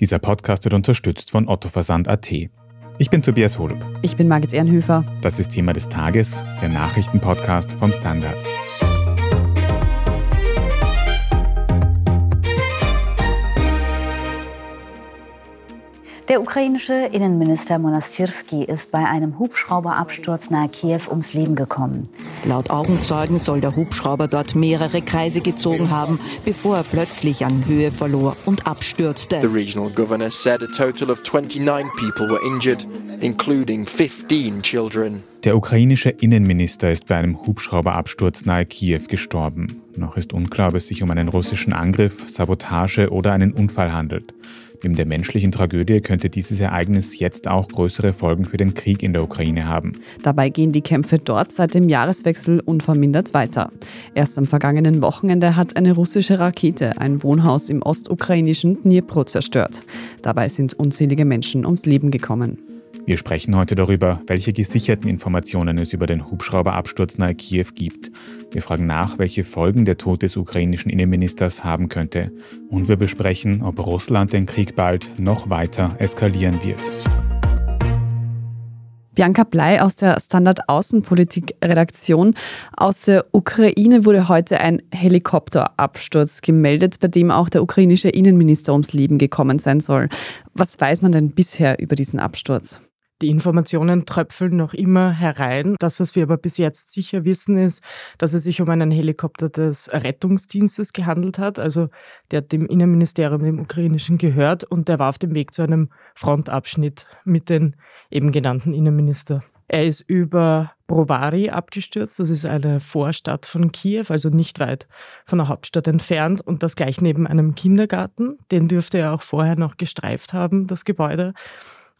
Dieser Podcast wird unterstützt von Otto Versand.at. Ich bin Tobias Holub. Ich bin Margit Ehrenhöfer. Das ist Thema des Tages, der Nachrichtenpodcast vom Standard. Der ukrainische Innenminister Monastirski ist bei einem Hubschrauberabsturz nahe Kiew ums Leben gekommen. Laut Augenzeugen soll der Hubschrauber dort mehrere Kreise gezogen haben, bevor er plötzlich an Höhe verlor und abstürzte. The regional governor said a total of 29 people were injured, including 15 children. Der ukrainische Innenminister ist bei einem Hubschrauberabsturz nahe Kiew gestorben. Noch ist unklar, ob es sich um einen russischen Angriff, Sabotage oder einen Unfall handelt. Neben der menschlichen Tragödie könnte dieses Ereignis jetzt auch größere Folgen für den Krieg in der Ukraine haben. Dabei gehen die Kämpfe dort seit dem Jahreswechsel unvermindert weiter. Erst am vergangenen Wochenende hat eine russische Rakete ein Wohnhaus im ostukrainischen Dnipro zerstört. Dabei sind unzählige Menschen ums Leben gekommen. Wir sprechen heute darüber, welche gesicherten Informationen es über den Hubschrauberabsturz nahe Kiew gibt. Wir fragen nach, welche Folgen der Tod des ukrainischen Innenministers haben könnte. Und wir besprechen, ob Russland den Krieg bald noch weiter eskalieren wird. Bianca Blei aus der Standard Außenpolitik Redaktion. Aus der Ukraine wurde heute ein Helikopterabsturz gemeldet, bei dem auch der ukrainische Innenminister ums Leben gekommen sein soll. Was weiß man denn bisher über diesen Absturz? Die Informationen tröpfeln noch immer herein. Das, was wir aber bis jetzt sicher wissen, ist, dass es sich um einen Helikopter des Rettungsdienstes gehandelt hat, also der dem Innenministerium, dem ukrainischen, gehört und der war auf dem Weg zu einem Frontabschnitt mit den eben genannten Innenminister. Er ist über Brovary abgestürzt. Das ist eine Vorstadt von Kiew, also nicht weit von der Hauptstadt entfernt und das gleich neben einem Kindergarten. Den dürfte er auch vorher noch gestreift haben, das Gebäude.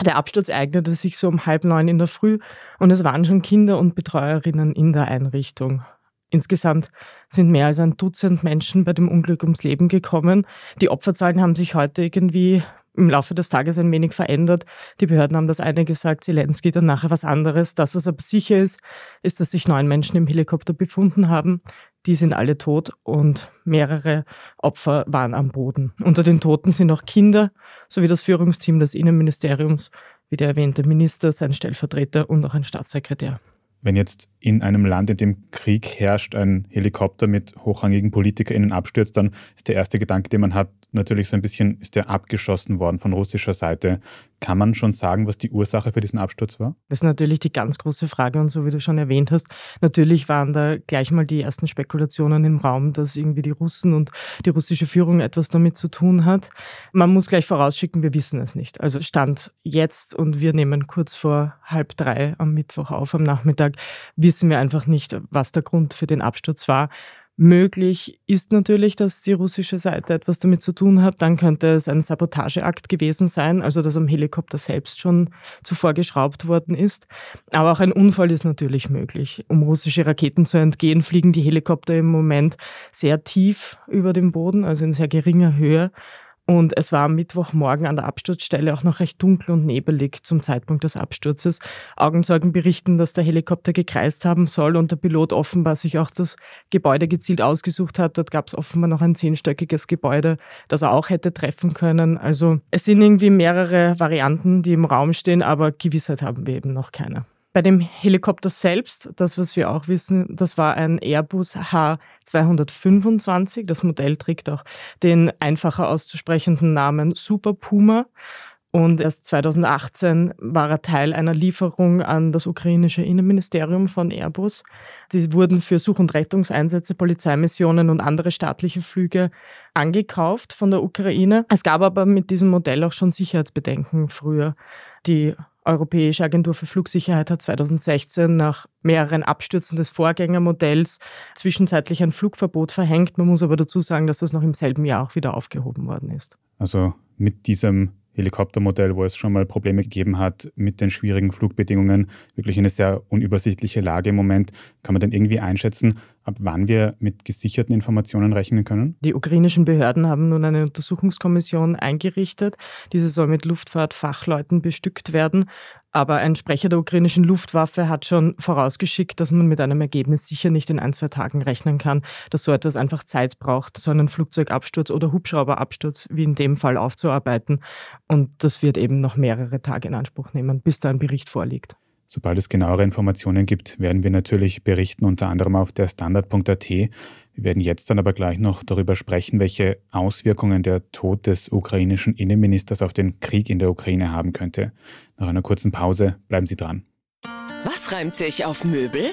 Der Absturz eignete sich so um halb neun in der Früh und es waren schon Kinder und Betreuerinnen in der Einrichtung. Insgesamt sind mehr als ein Dutzend Menschen bei dem Unglück ums Leben gekommen. Die Opferzahlen haben sich heute irgendwie im Laufe des Tages ein wenig verändert. Die Behörden haben das eine gesagt, Zelensky dann nachher was anderes. Das, was aber sicher ist, ist, dass sich neun Menschen im Helikopter befunden haben. Die sind alle tot und mehrere Opfer waren am Boden. Unter den Toten sind auch Kinder sowie das Führungsteam des Innenministeriums, wie der erwähnte Minister, sein Stellvertreter und auch ein Staatssekretär. Wenn jetzt in einem Land, in dem Krieg herrscht, ein Helikopter mit hochrangigen PolitikerInnen abstürzt, dann ist der erste Gedanke, den man hat, natürlich so ein bisschen, ist der abgeschossen worden von russischer Seite. Kann man schon sagen, was die Ursache für diesen Absturz war? Das ist natürlich die ganz große Frage und so wie du schon erwähnt hast, natürlich waren da gleich mal die ersten Spekulationen im Raum, dass irgendwie die Russen und die russische Führung etwas damit zu tun hat. Man muss gleich vorausschicken, wir wissen es nicht. Also Stand jetzt und wir nehmen kurz vor halb drei am Mittwoch auf, am Nachmittag, wissen wir einfach nicht, was der Grund für den Absturz war. Möglich ist natürlich, dass die russische Seite etwas damit zu tun hat. Dann könnte es ein Sabotageakt gewesen sein, also dass am Helikopter selbst schon zuvor geschraubt worden ist. Aber auch ein Unfall ist natürlich möglich. Um russische Raketen zu entgehen, fliegen die Helikopter im Moment sehr tief über dem Boden, also in sehr geringer Höhe. Und es war am Mittwochmorgen an der Absturzstelle auch noch recht dunkel und nebelig zum Zeitpunkt des Absturzes. Augenzeugen berichten, dass der Helikopter gekreist haben soll und der Pilot offenbar sich auch das Gebäude gezielt ausgesucht hat. Dort gab es offenbar noch ein zehnstöckiges Gebäude, das er auch hätte treffen können. Also es sind irgendwie mehrere Varianten, die im Raum stehen, aber Gewissheit haben wir eben noch keine. Bei dem Helikopter selbst, das was wir auch wissen, das war ein Airbus H225. Das Modell trägt auch den einfacher auszusprechenden Namen Super Puma. Und erst 2018 war er Teil einer Lieferung an das ukrainische Innenministerium von Airbus. Die wurden für Such- und Rettungseinsätze, Polizeimissionen und andere staatliche Flüge angekauft von der Ukraine. Es gab aber mit diesem Modell auch schon Sicherheitsbedenken früher. Die Europäische Agentur für Flugsicherheit hat 2016 nach mehreren Abstürzen des Vorgängermodells zwischenzeitlich ein Flugverbot verhängt. Man muss aber dazu sagen, dass das noch im selben Jahr auch wieder aufgehoben worden ist. Also mit diesem Helikoptermodell, wo es schon mal Probleme gegeben hat mit den schwierigen Flugbedingungen, wirklich eine sehr unübersichtliche Lage im Moment. Kann man denn irgendwie einschätzen, ab wann wir mit gesicherten Informationen rechnen können? Die ukrainischen Behörden haben nun eine Untersuchungskommission eingerichtet. Diese soll mit Luftfahrtfachleuten bestückt werden. Aber ein Sprecher der ukrainischen Luftwaffe hat schon vorausgeschickt, dass man mit einem Ergebnis sicher nicht in ein, zwei Tagen rechnen kann, dass so etwas einfach Zeit braucht, so einen Flugzeugabsturz oder Hubschrauberabsturz wie in dem Fall aufzuarbeiten. Und das wird eben noch mehrere Tage in Anspruch nehmen, bis da ein Bericht vorliegt. Sobald es genauere Informationen gibt, werden wir natürlich berichten, unter anderem auf der Standard.at. Wir werden jetzt dann aber gleich noch darüber sprechen, welche Auswirkungen der Tod des ukrainischen Innenministers auf den Krieg in der Ukraine haben könnte. Nach einer kurzen Pause bleiben Sie dran. Was reimt sich auf Möbel?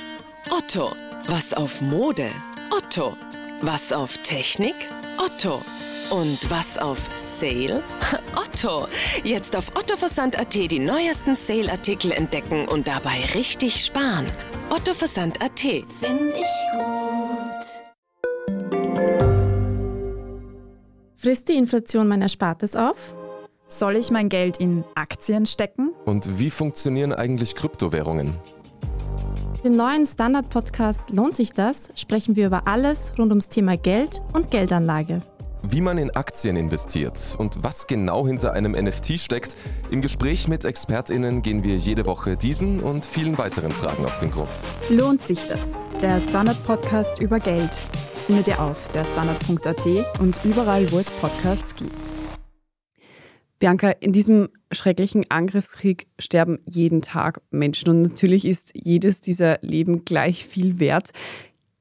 Otto. Was auf Mode? Otto. Was auf Technik? Otto. Und was auf Sale? Otto. Jetzt auf ottoversand.at die neuesten Sale-Artikel entdecken und dabei richtig sparen. ottoversand.at. Finde ich gut. Frisst die Inflation mein Erspartes auf? Soll ich mein Geld in Aktien stecken? Und wie funktionieren eigentlich Kryptowährungen? Im neuen Standard-Podcast Lohnt sich das? sprechen wir über alles rund ums Thema Geld und Geldanlage. Wie man in Aktien investiert und was genau hinter einem NFT steckt, im Gespräch mit ExpertInnen gehen wir jede Woche diesen und vielen weiteren Fragen auf den Grund. Lohnt sich das? Der Standard-Podcast über Geld findet ihr auf der Standard.at und überall, wo es Podcasts gibt. Bianca, in diesem schrecklichen Angriffskrieg sterben jeden Tag Menschen und natürlich ist jedes dieser Leben gleich viel wert.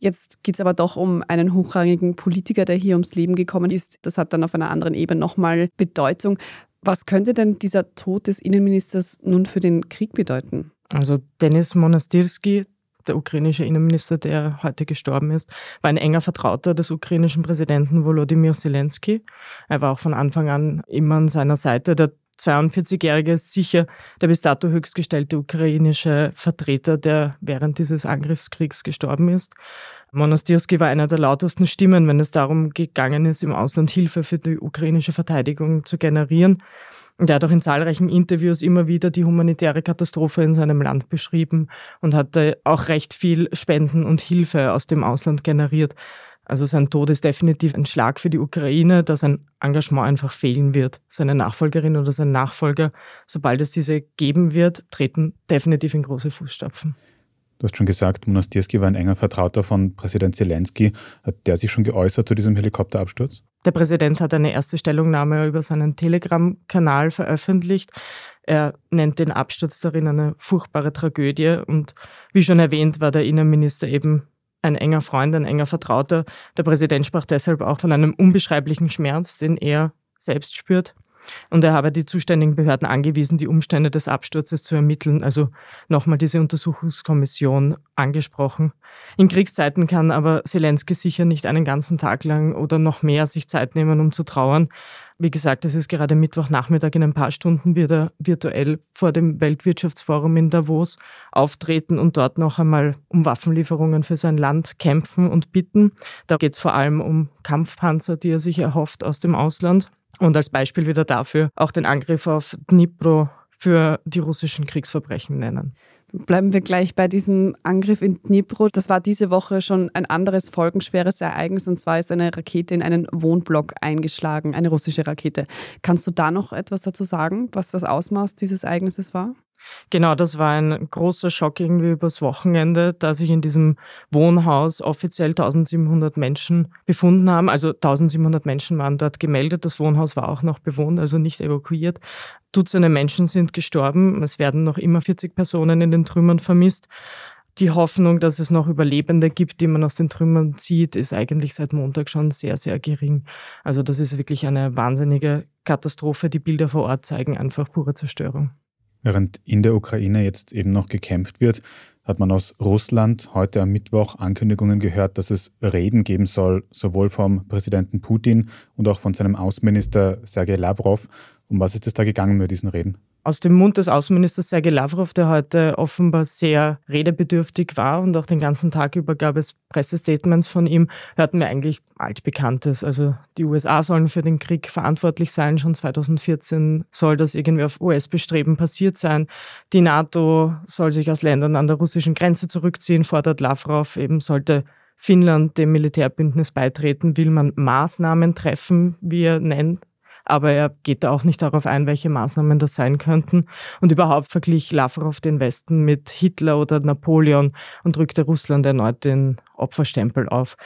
Jetzt geht es aber doch um einen hochrangigen Politiker, der hier ums Leben gekommen ist. Das hat dann auf einer anderen Ebene nochmal Bedeutung. Was könnte denn dieser Tod des Innenministers nun für den Krieg bedeuten? Also Denis Monastirski, der ukrainische Innenminister, der heute gestorben ist, war ein enger Vertrauter des ukrainischen Präsidenten Volodymyr Zelensky. Er war auch von Anfang an immer an seiner Seite. Der 42-Jährige ist sicher der bis dato höchstgestellte ukrainische Vertreter, der während dieses Angriffskriegs gestorben ist. Monastirski war einer der lautesten Stimmen, wenn es darum gegangen ist, im Ausland Hilfe für die ukrainische Verteidigung zu generieren. Und er hat auch in zahlreichen Interviews immer wieder die humanitäre Katastrophe in seinem Land beschrieben und hatte auch recht viel Spenden und Hilfe aus dem Ausland generiert. Also sein Tod ist definitiv ein Schlag für die Ukraine, da sein Engagement einfach fehlen wird. Seine Nachfolgerin oder sein Nachfolger, sobald es diese geben wird, treten definitiv in große Fußstapfen. Du hast schon gesagt, Monastirski war ein enger Vertrauter von Präsident Zelensky. Hat der sich schon geäußert zu diesem Helikopterabsturz? Der Präsident hat eine erste Stellungnahme über seinen Telegram-Kanal veröffentlicht. Er nennt den Absturz darin eine furchtbare Tragödie. Und wie schon erwähnt, war der Innenminister eben ein enger Freund, ein enger Vertrauter. Der Präsident sprach deshalb auch von einem unbeschreiblichen Schmerz, den er selbst spürt. Und er habe die zuständigen Behörden angewiesen, die Umstände des Absturzes zu ermitteln. Also nochmal diese Untersuchungskommission angesprochen. In Kriegszeiten kann aber Zelensky sicher nicht einen ganzen Tag lang oder noch mehr sich Zeit nehmen, um zu trauern. Wie gesagt, es ist gerade Mittwochnachmittag. In ein paar Stunden wird er virtuell vor dem Weltwirtschaftsforum in Davos auftreten und dort noch einmal um Waffenlieferungen für sein Land kämpfen und bitten. Da geht es vor allem um Kampfpanzer, die er sich erhofft aus dem Ausland. Und als Beispiel wieder dafür auch den Angriff auf Dnipro für die russischen Kriegsverbrechen nennen. Bleiben wir gleich bei diesem Angriff in Dnipro. Das war diese Woche schon ein anderes folgenschweres Ereignis und zwar ist eine Rakete in einen Wohnblock eingeschlagen, eine russische Rakete. Kannst du da noch etwas dazu sagen, was das Ausmaß dieses Ereignisses war? Genau, das war ein großer Schock irgendwie übers Wochenende, da sich in diesem Wohnhaus offiziell 1700 Menschen befunden haben. Also 1700 Menschen waren dort gemeldet. Das Wohnhaus war auch noch bewohnt, also nicht evakuiert. Dutzende Menschen sind gestorben. Es werden noch immer 40 Personen in den Trümmern vermisst. Die Hoffnung, dass es noch Überlebende gibt, die man aus den Trümmern zieht, ist eigentlich seit Montag schon sehr, sehr gering. Also das ist wirklich eine wahnsinnige Katastrophe. Die Bilder vor Ort zeigen einfach pure Zerstörung. Während in der Ukraine jetzt eben noch gekämpft wird, hat man aus Russland heute am Mittwoch Ankündigungen gehört, dass es Reden geben soll, sowohl vom Präsidenten Putin und auch von seinem Außenminister Sergei Lavrov. Um was ist es da gegangen mit diesen Reden? Aus dem Mund des Außenministers Sergei Lavrov, der heute offenbar sehr redebedürftig war und auch den ganzen Tag über gab es Pressestatements von ihm, hörten wir eigentlich altbekanntes. Also die USA sollen für den Krieg verantwortlich sein. Schon 2014 soll das irgendwie auf US-Bestreben passiert sein. Die NATO soll sich aus Ländern an der russischen Grenze zurückziehen, fordert Lavrov. Eben sollte Finnland dem Militärbündnis beitreten, will man Maßnahmen treffen, wie er nennt, aber er geht da auch nicht darauf ein, welche Maßnahmen das sein könnten. Und überhaupt verglich Lavrov den Westen mit Hitler oder Napoleon und drückte Russland erneut den Opferstempel auf.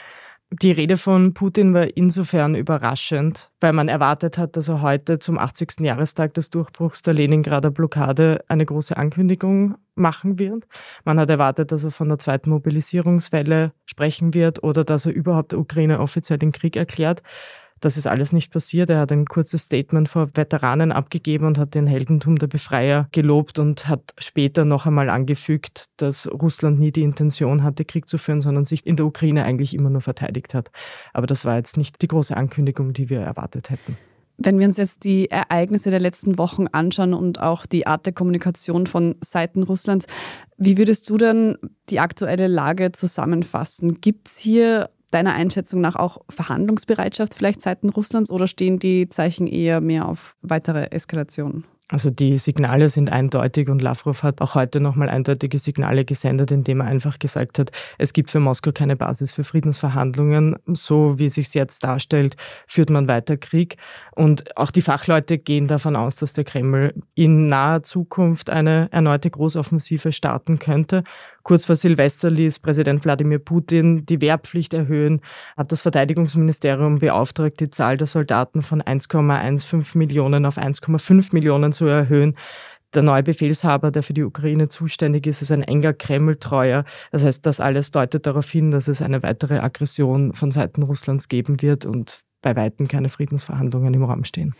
Die Rede von Putin war insofern überraschend, weil man erwartet hat, dass er heute zum 80. Jahrestag des Durchbruchs der Leningrader Blockade eine große Ankündigung machen wird. Man hat erwartet, dass er von der zweiten Mobilisierungswelle sprechen wird oder dass er überhaupt der Ukraine offiziell den Krieg erklärt. Das ist alles nicht passiert. Er hat ein kurzes Statement vor Veteranen abgegeben und hat den Heldentum der Befreier gelobt und hat später noch einmal angefügt, dass Russland nie die Intention hatte, Krieg zu führen, sondern sich in der Ukraine eigentlich immer nur verteidigt hat. Aber das war jetzt nicht die große Ankündigung, die wir erwartet hätten. Wenn wir uns jetzt die Ereignisse der letzten Wochen anschauen und auch die Art der Kommunikation von Seiten Russlands, wie würdest du denn die aktuelle Lage zusammenfassen? Gibt es hier deiner Einschätzung nach auch Verhandlungsbereitschaft vielleicht seitens Russlands oder stehen die Zeichen eher mehr auf weitere Eskalationen? Also die Signale sind eindeutig und Lavrov hat auch heute nochmal eindeutige Signale gesendet, indem er einfach gesagt hat, es gibt für Moskau keine Basis für Friedensverhandlungen. So wie sich jetzt darstellt, führt man weiter Krieg. Und auch die Fachleute gehen davon aus, dass der Kreml in naher Zukunft eine erneute Großoffensive starten könnte. Kurz vor Silvester ließ Präsident Wladimir Putin die Wehrpflicht erhöhen, hat das Verteidigungsministerium beauftragt, die Zahl der Soldaten von 1,15 Millionen auf 1,5 Millionen zu erhöhen. Der neue Befehlshaber, der für die Ukraine zuständig ist, ist ein enger Kreml-Treuer. Das heißt, das alles deutet darauf hin, dass es eine weitere Aggression von Seiten Russlands geben wird und bei Weitem keine Friedensverhandlungen im Raum stehen.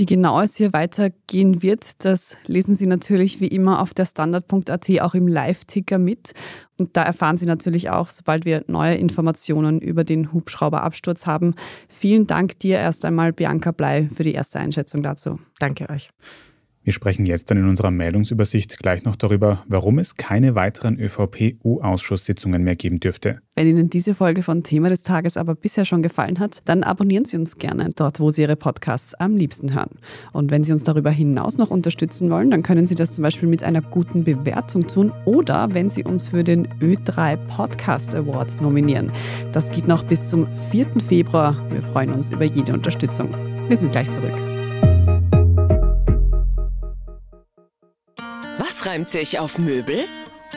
Wie genau es hier weitergehen wird, das lesen Sie natürlich wie immer auf der Standard.at auch im Live-Ticker mit. Und da erfahren Sie natürlich auch, sobald wir neue Informationen über den Hubschrauberabsturz haben. Vielen Dank dir erst einmal, Bianca Blei, für die erste Einschätzung dazu. Danke euch. Wir sprechen jetzt dann in unserer Meldungsübersicht gleich noch darüber, warum es keine weiteren ÖVP-U-Ausschusssitzungen mehr geben dürfte. Wenn Ihnen diese Folge von Thema des Tages aber bisher schon gefallen hat, dann abonnieren Sie uns gerne dort, wo Sie Ihre Podcasts am liebsten hören. Und wenn Sie uns darüber hinaus noch unterstützen wollen, dann können Sie das zum Beispiel mit einer guten Bewertung tun oder wenn Sie uns für den Ö3 Podcast Award nominieren. Das geht noch bis zum 4. Februar. Wir freuen uns über jede Unterstützung. Wir sind gleich zurück. Was reimt sich auf Möbel?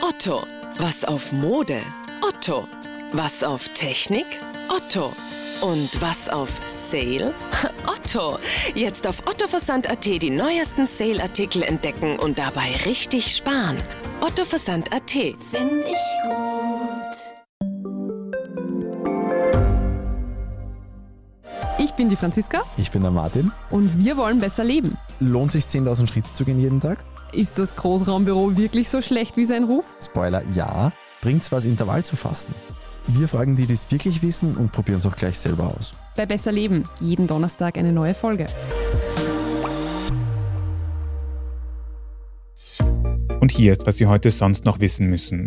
Otto. Was auf Mode? Otto. Was auf Technik? Otto. Und was auf Sale? Otto. Jetzt auf ottoversand.at die neuesten Sale-Artikel entdecken und dabei richtig sparen. ottoversand.at. Finde ich gut. Ich bin die Franziska. Ich bin der Martin. Und wir wollen besser leben. Lohnt sich 10.000 Schritte zu gehen jeden Tag? Ist das Großraumbüro wirklich so schlecht wie sein Ruf? Spoiler, ja. Bringt's was, Intervall zu fassen? Wir fragen die, die es wirklich wissen und probieren es auch gleich selber aus. Bei Besser Leben, jeden Donnerstag eine neue Folge. Und hier ist, was Sie heute sonst noch wissen müssen.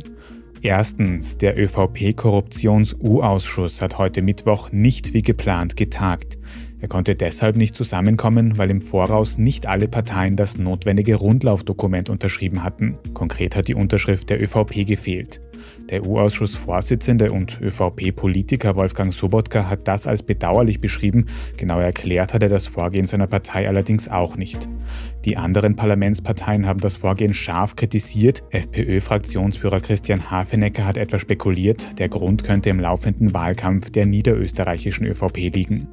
Erstens, der ÖVP-Korruptions-U-Ausschuss hat heute Mittwoch nicht wie geplant getagt. Er konnte deshalb nicht zusammenkommen, weil im Voraus nicht alle Parteien das notwendige Rundlaufdokument unterschrieben hatten. Konkret hat die Unterschrift der ÖVP gefehlt. Der U-Ausschussvorsitzende und ÖVP-Politiker Wolfgang Sobotka hat das als bedauerlich beschrieben, genau erklärt hat er das Vorgehen seiner Partei allerdings auch nicht. Die anderen Parlamentsparteien haben das Vorgehen scharf kritisiert. FPÖ-Fraktionsführer Christian Hafenecker hat etwa spekuliert, der Grund könnte im laufenden Wahlkampf der niederösterreichischen ÖVP liegen.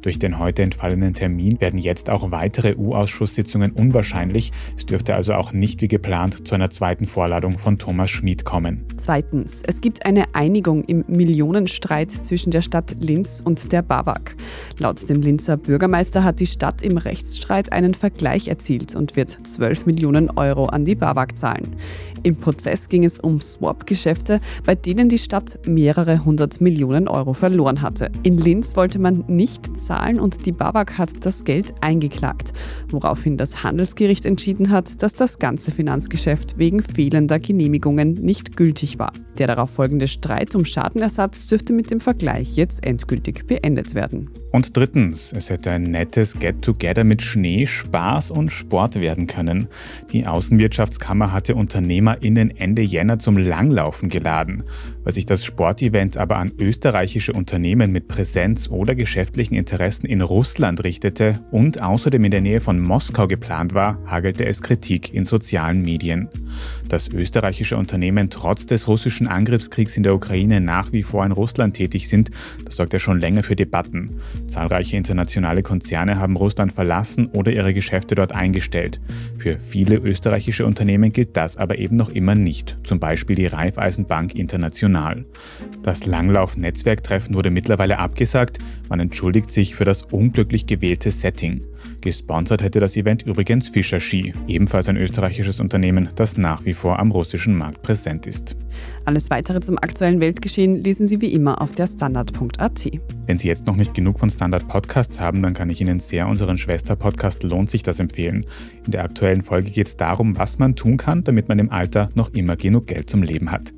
Durch den heute entfallenen Termin werden jetzt auch weitere U-Ausschusssitzungen unwahrscheinlich. Es dürfte also auch nicht wie geplant zu einer zweiten Vorladung von Thomas Schmid kommen. Zweitens, es gibt eine Einigung im Millionenstreit zwischen der Stadt Linz und der BAWAG. Laut dem Linzer Bürgermeister hat die Stadt im Rechtsstreit einen Vergleich erzielt und wird 12 Millionen Euro an die BAWAG zahlen. Im Prozess ging es um Swap-Geschäfte, bei denen die Stadt mehrere hundert Millionen Euro verloren hatte. In Linz wollte man nicht zahlen und die BAWAG hat das Geld eingeklagt, woraufhin das Handelsgericht entschieden hat, dass das ganze Finanzgeschäft wegen fehlender Genehmigungen nicht gültig war. Der darauf folgende Streit um Schadenersatz dürfte mit dem Vergleich jetzt endgültig beendet werden. Und drittens, es hätte ein nettes Get-Together mit Schnee, Spaß und Sport werden können. Die Außenwirtschaftskammer hatte UnternehmerInnen Ende Jänner zum Langlaufen geladen. Weil sich das Sportevent aber an österreichische Unternehmen mit Präsenz oder geschäftlichen Interessen in Russland richtete und außerdem in der Nähe von Moskau geplant war, hagelte es Kritik in sozialen Medien. Dass österreichische Unternehmen trotz des russischen Angriffskriegs in der Ukraine nach wie vor in Russland tätig sind, das sorgt ja schon länger für Debatten. Zahlreiche internationale Konzerne haben Russland verlassen oder ihre Geschäfte dort eingestellt. Für viele österreichische Unternehmen gilt das aber eben noch immer nicht, zum Beispiel die Raiffeisenbank International. Das Langlauf-Netzwerktreffen wurde mittlerweile abgesagt, man entschuldigt sich für das unglücklich gewählte Setting. Gesponsert hätte das Event übrigens Fischer Ski, ebenfalls ein österreichisches Unternehmen, das nach wie vor am russischen Markt präsent ist. Alles weitere zum aktuellen Weltgeschehen lesen Sie wie immer auf der Standard.at. Wenn Sie jetzt noch nicht genug von Standard Podcasts haben, dann kann ich Ihnen sehr unseren Schwester-Podcast Lohnt sich das empfehlen. In der aktuellen Folge geht es darum, was man tun kann, damit man im Alter noch immer genug Geld zum Leben hat.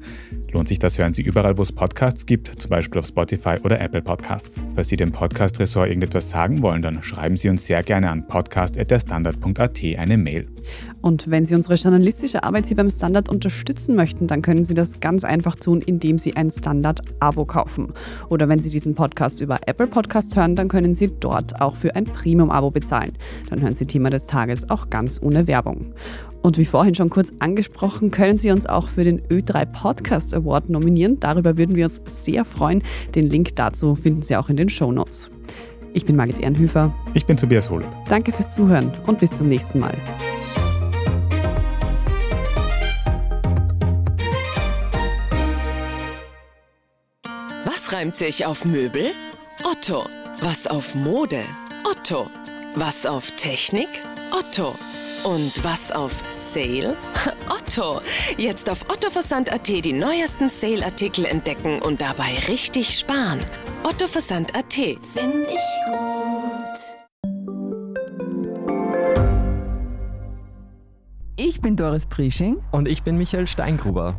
Lohnt sich das, hören Sie überall, wo es Podcasts gibt, zum Beispiel auf Spotify oder Apple Podcasts. Falls Sie dem Podcast-Ressort irgendetwas sagen wollen, dann schreiben Sie uns sehr gerne an podcast.derstandard.at eine Mail. Und wenn Sie unsere journalistische Arbeit hier beim Standard unterstützen möchten, dann können Sie das ganz einfach tun, indem Sie ein Standard-Abo kaufen. Oder wenn Sie diesen Podcast über Apple Podcasts hören, dann können Sie dort auch für ein Premium-Abo bezahlen. Dann hören Sie Thema des Tages auch ganz ohne Werbung. Und wie vorhin schon kurz angesprochen, können Sie uns auch für den Ö3 Podcast Award nominieren. Darüber würden wir uns sehr freuen. Den Link dazu finden Sie auch in den Show Notes. Ich bin Margit Ehrenhöfer. Ich bin Tobias Holub. Danke fürs Zuhören und bis zum nächsten Mal. Was reimt sich auf Möbel? Otto. Was auf Mode? Otto. Was auf Technik? Otto. Und was auf Sale? Otto. Jetzt auf ottoversand.at die neuesten Sale-Artikel entdecken und dabei richtig sparen. ottoversand.at. Find ich gut. Ich bin Doris Prisching. Und ich bin Michael Steingruber.